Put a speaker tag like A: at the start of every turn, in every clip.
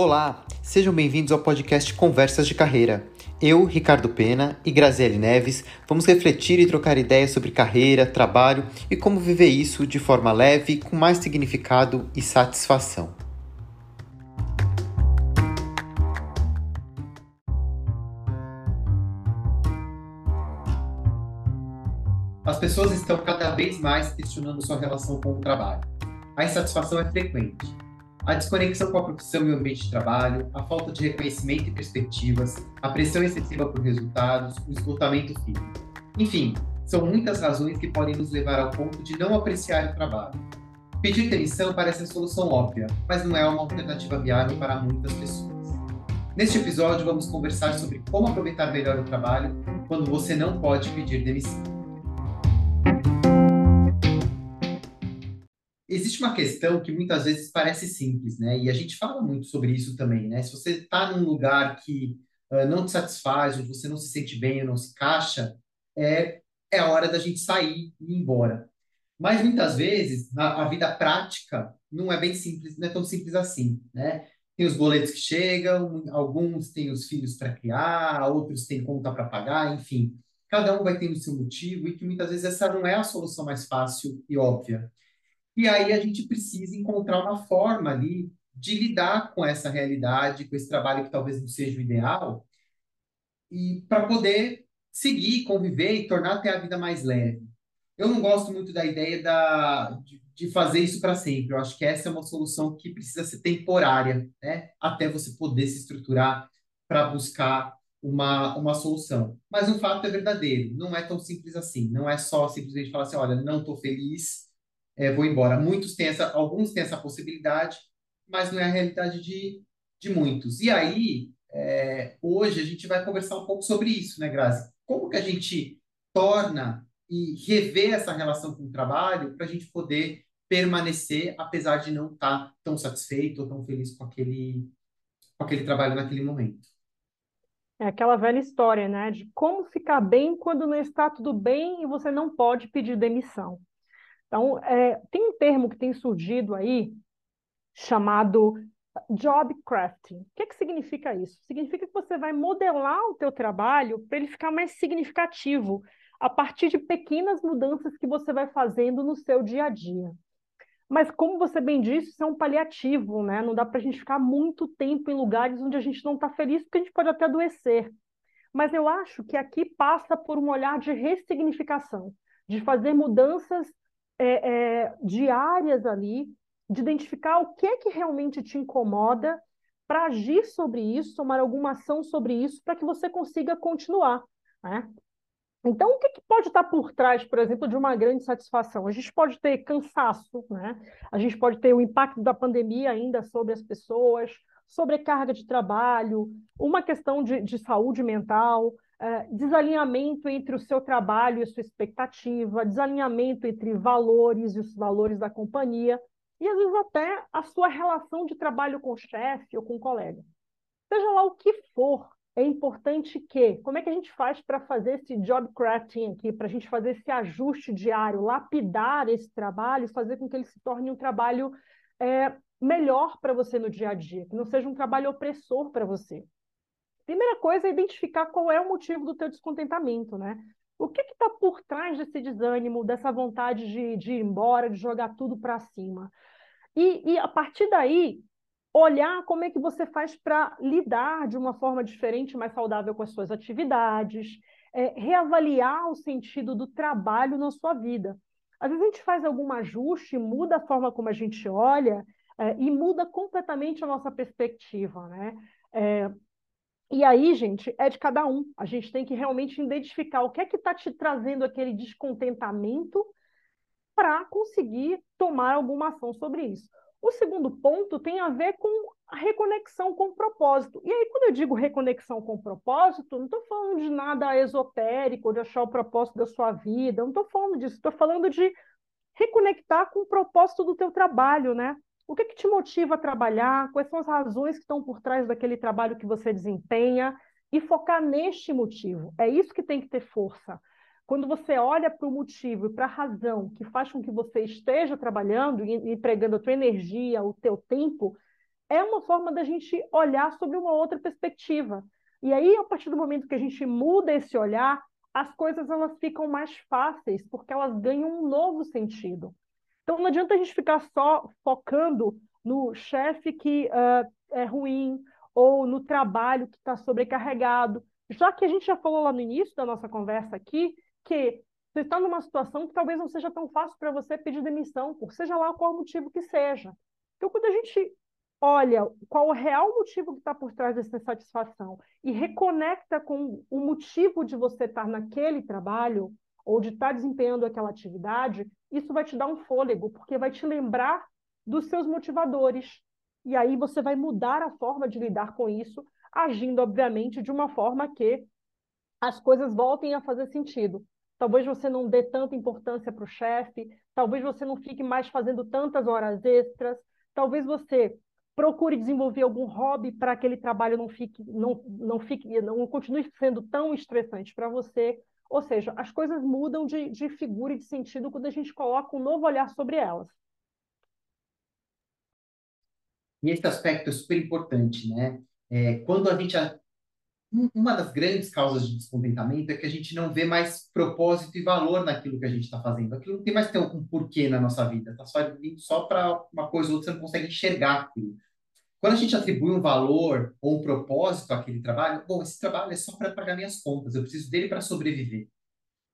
A: Olá, sejam bem-vindos ao podcast Conversas de Carreira. Eu, Ricardo Pena e Graziele Neves vamos refletir e trocar ideias sobre carreira, trabalho e como viver isso de forma leve, com mais significado e satisfação. As pessoas estão cada vez mais questionando sua relação com o trabalho. A insatisfação é frequente a desconexão com a profissão e o ambiente de trabalho, a falta de reconhecimento e perspectivas, a pressão excessiva por resultados, o esgotamento físico. Enfim, são muitas razões que podem nos levar ao ponto de não apreciar o trabalho. Pedir demissão parece a solução óbvia, mas não é uma alternativa viável para muitas pessoas. Neste episódio, vamos conversar sobre como aproveitar melhor o trabalho quando você não pode pedir demissão. Existe uma questão que muitas vezes parece simples, né? E a gente fala muito sobre isso também, né? Se você está num lugar que uh, não te satisfaz, onde você não se sente bem não se encaixa, é, é a hora da gente sair e ir embora. Mas muitas vezes a, a vida prática não é bem simples, não é tão simples assim, né? Tem os boletos que chegam, alguns têm os filhos para criar, outros têm conta para pagar, enfim. Cada um vai ter o seu motivo e que muitas vezes essa não é a solução mais fácil e óbvia. E aí a gente precisa encontrar uma forma ali de lidar com essa realidade, com esse trabalho que talvez não seja o ideal, e para poder seguir, conviver e tornar até a vida mais leve. Eu não gosto muito da ideia da, de, de fazer isso para sempre. Eu acho que essa é uma solução que precisa ser temporária, né? Até você poder se estruturar para buscar uma, uma solução. Mas o fato é verdadeiro, não é tão simples assim. Não é só simplesmente falar assim, olha, não estou feliz, é, vou embora. Muitos têm essa, alguns têm essa possibilidade, mas não é a realidade de, de muitos. E aí, é, hoje a gente vai conversar um pouco sobre isso, né, Grazi? Como que a gente torna e rever essa relação com o trabalho para a gente poder permanecer, apesar de não estar tá tão satisfeito ou tão feliz com aquele, com aquele trabalho naquele momento.
B: É aquela velha história, né? De como ficar bem quando não está tudo bem e você não pode pedir demissão. Então, é, tem um termo que tem surgido aí chamado job crafting. O que, que significa isso? Significa que você vai modelar o teu trabalho para ele ficar mais significativo a partir de pequenas mudanças que você vai fazendo no seu dia a dia. Mas, como você bem disse, isso é um paliativo, né? Não dá para a gente ficar muito tempo em lugares onde a gente não está feliz, porque a gente pode até adoecer. Mas eu acho que aqui passa por um olhar de ressignificação, de fazer mudanças é, é, diárias ali, de identificar o que é que realmente te incomoda, para agir sobre isso, tomar alguma ação sobre isso, para que você consiga continuar. Né? Então, o que, que, pode estar por trás, por exemplo, de uma grande satisfação? A gente pode ter cansaço, né? a gente pode ter o impacto da pandemia ainda sobre as pessoas, sobrecarga de trabalho, uma questão de, de saúde mental, é, desalinhamento entre o seu trabalho e sua expectativa, desalinhamento entre valores e os valores da companhia, e às vezes até a sua relação de trabalho com o chefe ou com o colega. Seja lá o que for, é importante que, como é que a gente faz para fazer esse job crafting aqui, para a gente fazer esse ajuste diário, lapidar esse trabalho, fazer com que ele se torne um trabalho é, melhor para você no dia a dia, que não seja um trabalho opressor para você. Primeira coisa é identificar qual é o motivo do teu descontentamento, né? O que está por trás desse desânimo, dessa vontade de, de ir embora, de jogar tudo para cima? E, e a partir daí, olhar como é que você faz para lidar de uma forma diferente, mais saudável com as suas atividades, é, reavaliar o sentido do trabalho na sua vida. Às vezes a gente faz algum ajuste, muda a forma como a gente olha é, e muda completamente a nossa perspectiva, né? É, e aí, gente, é de cada um. A gente tem que realmente identificar o que é que está te trazendo aquele descontentamento para conseguir tomar alguma ação sobre isso. O segundo ponto tem a ver com a reconexão com o propósito. E aí, quando eu digo reconexão com o propósito, não estou falando de nada esotérico, de achar o propósito da sua vida, não estou falando disso, estou falando de reconectar com o propósito do teu trabalho, né? O que, que te motiva a trabalhar? Quais são as razões que estão por trás daquele trabalho que você desempenha? E focar neste motivo. É isso que tem que ter força. Quando você olha para o motivo e para a razão que faz com que você esteja trabalhando e empregando a tua energia, o teu tempo, é uma forma da gente olhar sobre uma outra perspectiva. E aí, a partir do momento que a gente muda esse olhar, as coisas elas ficam mais fáceis, porque elas ganham um novo sentido. Então, não adianta a gente ficar só focando no chefe que uh, é ruim ou no trabalho que está sobrecarregado. Já que a gente já falou lá no início da nossa conversa aqui que você está numa situação que talvez não seja tão fácil para você pedir demissão, por seja lá qual motivo que seja. Então, quando a gente olha qual o real motivo que está por trás dessa insatisfação e reconecta com o motivo de você estar naquele trabalho ou de estar desempenhando aquela atividade, isso vai te dar um fôlego, porque vai te lembrar dos seus motivadores. E aí você vai mudar a forma de lidar com isso, agindo, obviamente, de uma forma que as coisas voltem a fazer sentido. Talvez você não dê tanta importância para o chefe, talvez você não fique mais fazendo tantas horas extras, talvez você procure desenvolver algum hobby para que aquele trabalho não fique, não, não fique, não continue sendo tão estressante para você. Ou seja, as coisas mudam de, de figura e de sentido quando a gente coloca um novo olhar sobre elas.
A: E esse aspecto é super importante, né? É, quando a gente uma das grandes causas de descontentamento é que a gente não vê mais propósito e valor naquilo que a gente está fazendo. Aquilo não tem mais ter um porquê na nossa vida. Está só só para uma coisa ou outra, você não consegue enxergar aquilo. Quando a gente atribui um valor ou um propósito àquele trabalho, bom, esse trabalho é só para pagar minhas contas, eu preciso dele para sobreviver.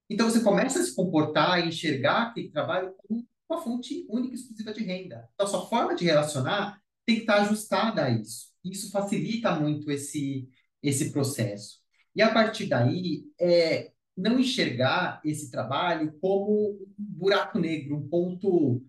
A: Então você começa a se comportar e enxergar aquele trabalho como uma fonte única e exclusiva de renda. Então sua forma de relacionar tem que estar ajustada a isso. Isso facilita muito esse esse processo. E a partir daí, é, não enxergar esse trabalho como um buraco negro, um ponto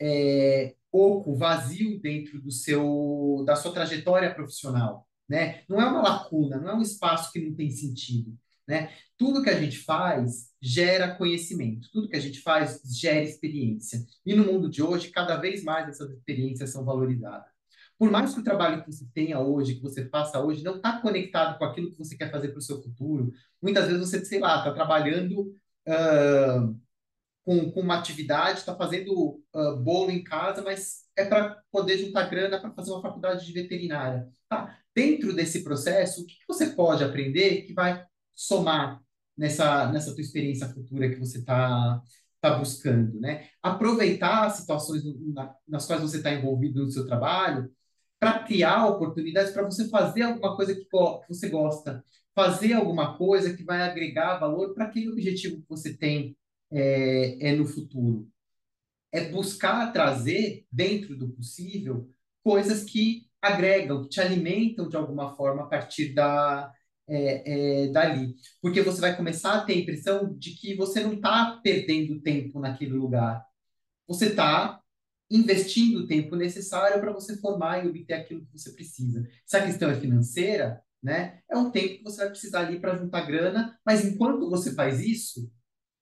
A: é, oco, vazio dentro do seu, da sua trajetória profissional. Né? Não é uma lacuna, não é um espaço que não tem sentido. Né? Tudo que a gente faz gera conhecimento, tudo que a gente faz gera experiência. E no mundo de hoje, cada vez mais essas experiências são valorizadas. Por mais que o trabalho que você tenha hoje, que você faça hoje, não está conectado com aquilo que você quer fazer para o seu futuro, muitas vezes você, sei lá, está trabalhando uh, com, com uma atividade, está fazendo uh, bolo em casa, mas é para poder juntar grana para fazer uma faculdade de veterinária. Tá? Dentro desse processo, o que, que você pode aprender que vai somar nessa, nessa tua experiência futura que você está tá buscando, né? Aproveitar as situações na, nas quais você está envolvido no seu trabalho para criar oportunidades para você fazer alguma coisa que, que você gosta, fazer alguma coisa que vai agregar valor para aquele objetivo que você tem é, é no futuro. É buscar trazer, dentro do possível, coisas que agregam, que te alimentam de alguma forma a partir da, é, é, dali. Porque você vai começar a ter a impressão de que você não está perdendo tempo naquele lugar. Você está investindo o tempo necessário para você formar e obter aquilo que você precisa. Se a questão é financeira, né, é um tempo que você vai precisar ali para juntar grana, mas enquanto você faz isso,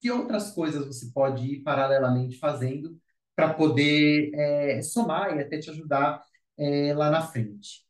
A: que outras coisas você pode ir paralelamente fazendo para poder é, somar e até te ajudar é, lá na frente.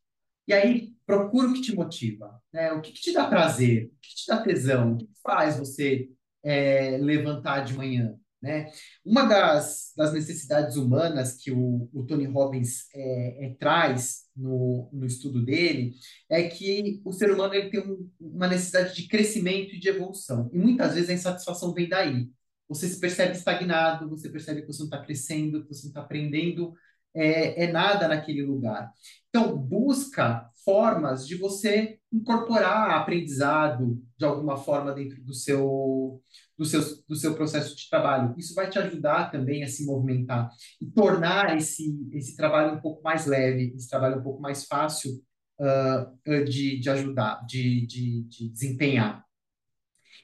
A: E aí, procura o que te motiva, né? O que, que te dá prazer, o que te dá tesão, o que faz você é, levantar de manhã, né? Uma das, das necessidades humanas que o, o Tony Robbins é, é, traz no, no estudo dele é que o ser humano ele tem um, uma necessidade de crescimento e de evolução. E muitas vezes a insatisfação vem daí. Você se percebe estagnado, você percebe que você não está crescendo, que você não está aprendendo é, é nada naquele lugar. Então, busca formas de você incorporar aprendizado de alguma forma dentro do seu, do seu, do seu processo de trabalho. Isso vai te ajudar também a se movimentar e tornar esse, esse trabalho um pouco mais leve, esse trabalho um pouco mais fácil uh, de, de ajudar, de, de, de desempenhar.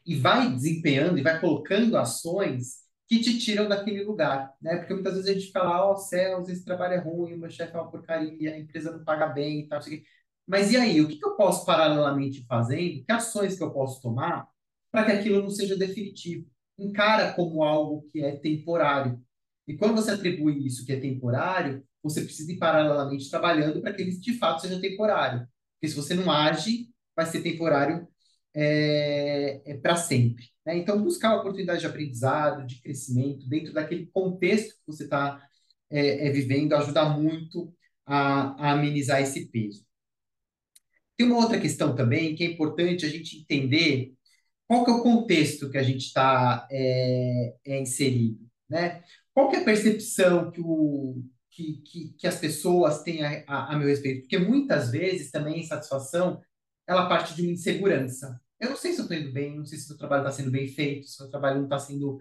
A: E vai desempenhando e vai colocando ações que te tiram daquele lugar, né? Porque muitas vezes a gente fica lá, ó, oh, céus, esse trabalho é ruim, o meu chefe é uma porcaria, a empresa não paga bem e tal, Mas e aí, o que, que eu posso paralelamente fazendo? Que ações que eu posso tomar para que aquilo não seja definitivo? Encara como algo que é temporário. E quando você atribui isso que é temporário, você precisa ir paralelamente trabalhando para que ele de fato seja temporário. Porque se você não age, vai ser temporário é, é para sempre. Né? Então, buscar oportunidade de aprendizado, de crescimento, dentro daquele contexto que você está é, é, vivendo, ajuda muito a, a amenizar esse peso. Tem uma outra questão também que é importante a gente entender qual que é o contexto que a gente está é, é, inserido, né? Qual que é a percepção que, o, que, que, que as pessoas têm a, a, a, meu respeito? Porque muitas vezes também a insatisfação, ela parte de uma insegurança. Eu não sei se eu estou indo bem, não sei se o trabalho está sendo bem feito, se o trabalho não está sendo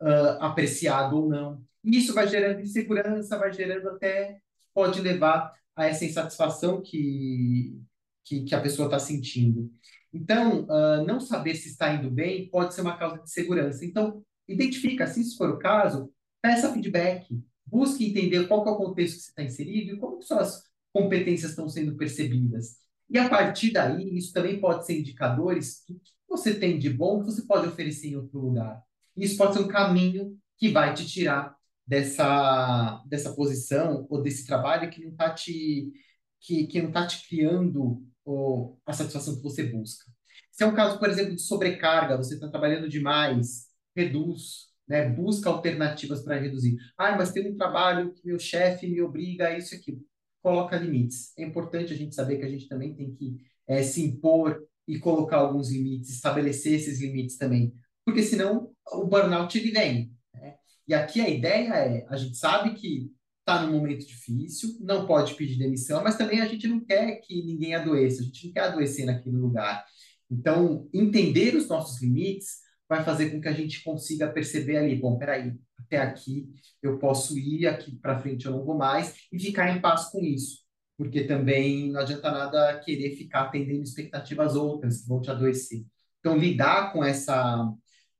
A: uh, apreciado ou não. E isso vai gerando insegurança, vai gerando até, pode levar a essa insatisfação que, que, que a pessoa está sentindo. Então, uh, não saber se está indo bem pode ser uma causa de segurança. Então, identifica, se isso for o caso, peça feedback, busque entender qual é o contexto que você está inserido e como suas competências estão sendo percebidas. E a partir daí, isso também pode ser indicadores do que você tem de bom que você pode oferecer em outro lugar. Isso pode ser um caminho que vai te tirar dessa, dessa posição ou desse trabalho que não está te que, que não está te criando ou, a satisfação que você busca. Se é um caso, por exemplo, de sobrecarga, você está trabalhando demais, reduz, né? busca alternativas para reduzir. Ah, mas tem um trabalho que meu chefe me obriga a isso e aquilo. Coloca limites. É importante a gente saber que a gente também tem que é, se impor e colocar alguns limites, estabelecer esses limites também. Porque senão o burnout ele vem. Né? E aqui a ideia é, a gente sabe que está num momento difícil, não pode pedir demissão, mas também a gente não quer que ninguém adoeça, a gente não quer adoecer naquele lugar. Então, entender os nossos limites vai fazer com que a gente consiga perceber ali, bom, peraí, até aqui eu posso ir, aqui para frente eu não vou mais, e ficar em paz com isso. Porque também não adianta nada querer ficar atendendo expectativas outras que vão te adoecer. Então, lidar com essa,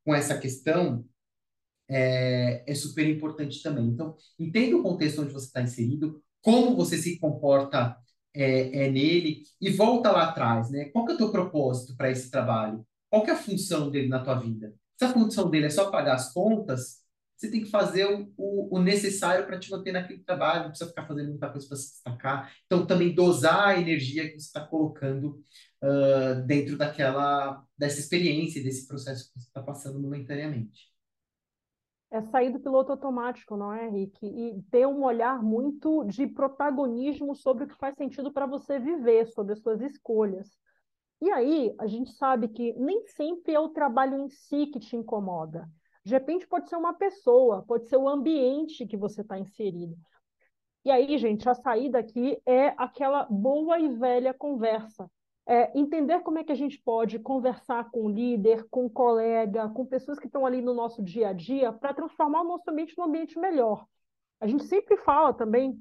A: com essa questão é, é super importante também. Então, entenda o contexto onde você está inserido, como você se comporta é, é, nele e volta lá atrás, né? Qual que é o teu propósito para esse trabalho? Qual que é a função dele na tua vida? Se a função dele é só pagar as contas, você tem que fazer o, o, necessário para te manter naquele trabalho, não precisa ficar fazendo muita coisa para se destacar. Então, também dosar a energia que você está colocando uh, dentro daquela, dessa experiência, desse processo que você está passando momentaneamente
B: é sair do piloto automático, não é, Rick? E ter um olhar muito de protagonismo sobre o que faz sentido para você viver, sobre as suas escolhas. E aí, a gente sabe que nem sempre é o trabalho em si que te incomoda. De repente, pode ser uma pessoa, pode ser o ambiente que você está inserido. E aí, gente, a saída aqui é aquela boa e velha conversa é, entender como é que a gente pode conversar com o líder, com o colega, com pessoas que estão ali no nosso dia a dia, para transformar o nosso ambiente num ambiente melhor. A gente sempre fala também,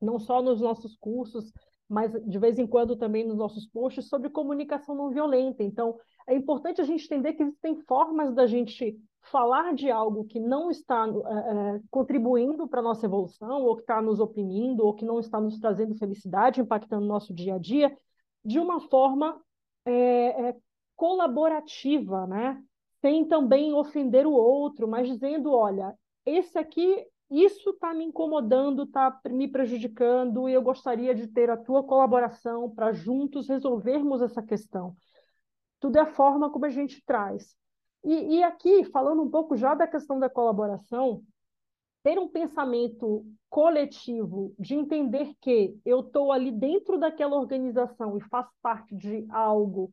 B: não só nos nossos cursos, mas de vez em quando também nos nossos posts, sobre comunicação não violenta. Então, é importante a gente entender que existem formas da gente falar de algo que não está é, contribuindo para a nossa evolução, ou que está nos oprimindo, ou que não está nos trazendo felicidade, impactando o nosso dia a dia, de uma forma é, é, colaborativa, né? sem também ofender o outro, mas dizendo, olha, esse aqui, isso está me incomodando, está me prejudicando, e eu gostaria de ter a tua colaboração para juntos resolvermos essa questão. Tudo é a forma como a gente traz. E, e aqui, falando um pouco já da questão da colaboração, ter um pensamento coletivo de entender que eu estou ali dentro daquela organização e faço parte de algo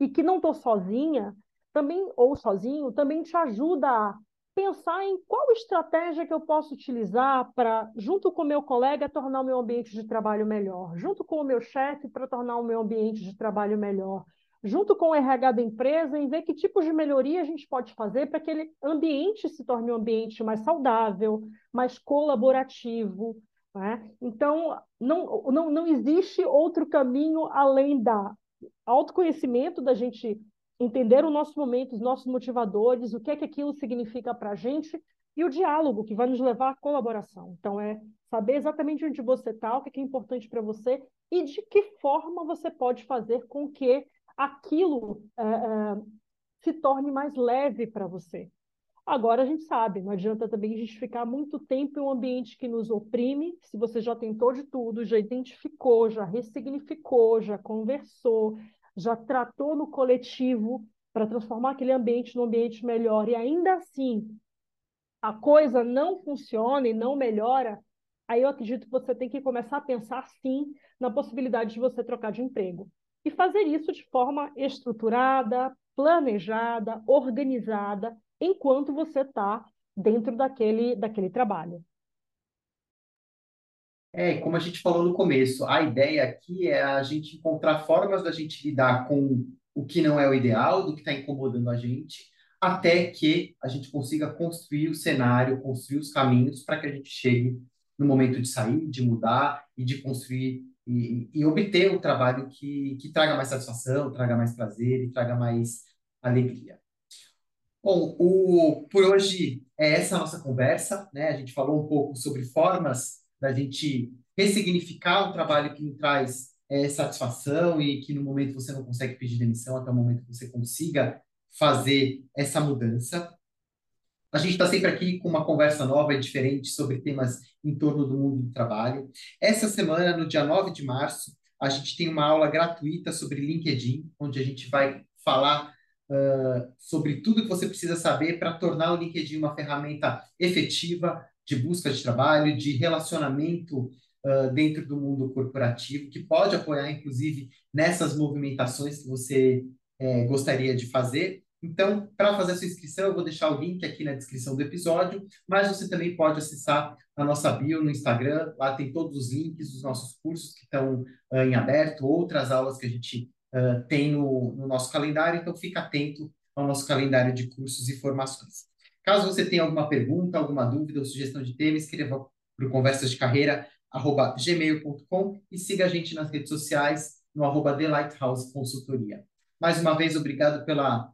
B: e que não estou sozinha, também ou sozinho, também te ajuda a pensar em qual estratégia que eu posso utilizar para, junto com o meu colega, tornar o meu ambiente de trabalho melhor, junto com o meu chefe, para tornar o meu ambiente de trabalho melhor, junto com o RH da empresa, em ver que tipos de melhoria a gente pode fazer para que aquele ambiente se torne um ambiente mais saudável, mais colaborativo. Né? Então, não, não, não existe outro caminho além da autoconhecimento, da gente entender o nosso momento, os nossos motivadores, o que é que aquilo significa para a gente, e o diálogo, que vai nos levar à colaboração. Então, é saber exatamente onde você está, o que é importante para você e de que forma você pode fazer com que aquilo é, é, se torne mais leve para você. Agora a gente sabe, não adianta também a gente ficar muito tempo em um ambiente que nos oprime, se você já tentou de tudo, já identificou, já ressignificou, já conversou, já tratou no coletivo para transformar aquele ambiente num ambiente melhor e ainda assim a coisa não funciona e não melhora, aí eu acredito que você tem que começar a pensar, sim, na possibilidade de você trocar de emprego. E fazer isso de forma estruturada, planejada, organizada, enquanto você está dentro daquele, daquele trabalho.
A: É, como a gente falou no começo, a ideia aqui é a gente encontrar formas da gente lidar com o que não é o ideal, do que está incomodando a gente, até que a gente consiga construir o cenário, construir os caminhos para que a gente chegue no momento de sair, de mudar e de construir e, e obter o trabalho que, que traga mais satisfação, traga mais prazer e traga mais alegria. Bom, o, por hoje é essa a nossa conversa, né? A gente falou um pouco sobre formas da gente ressignificar um trabalho que traz é, satisfação e que no momento você não consegue pedir demissão, até o momento que você consiga fazer essa mudança. A gente está sempre aqui com uma conversa nova e diferente sobre temas em torno do mundo do trabalho. Essa semana, no dia 9 de março, a gente tem uma aula gratuita sobre LinkedIn, onde a gente vai falar uh, sobre tudo que você precisa saber para tornar o LinkedIn uma ferramenta efetiva de busca de trabalho, de relacionamento uh, dentro do mundo corporativo, que pode apoiar, inclusive, nessas movimentações que você gostaria de fazer. Então, para fazer sua inscrição, eu vou deixar o link aqui na descrição do episódio, mas você também pode acessar a nossa bio no Instagram, lá tem todos os links dos nossos cursos que estão uh, em aberto, outras aulas que a gente uh, tem no, no nosso calendário, então fica atento ao nosso calendário de cursos e formações. Caso você tenha alguma pergunta, alguma dúvida ou sugestão de tema, escreva para o conversas de carreira gmail.com e siga a gente nas redes sociais no arroba The Lighthouse Consultoria. Mais uma vez, obrigado pela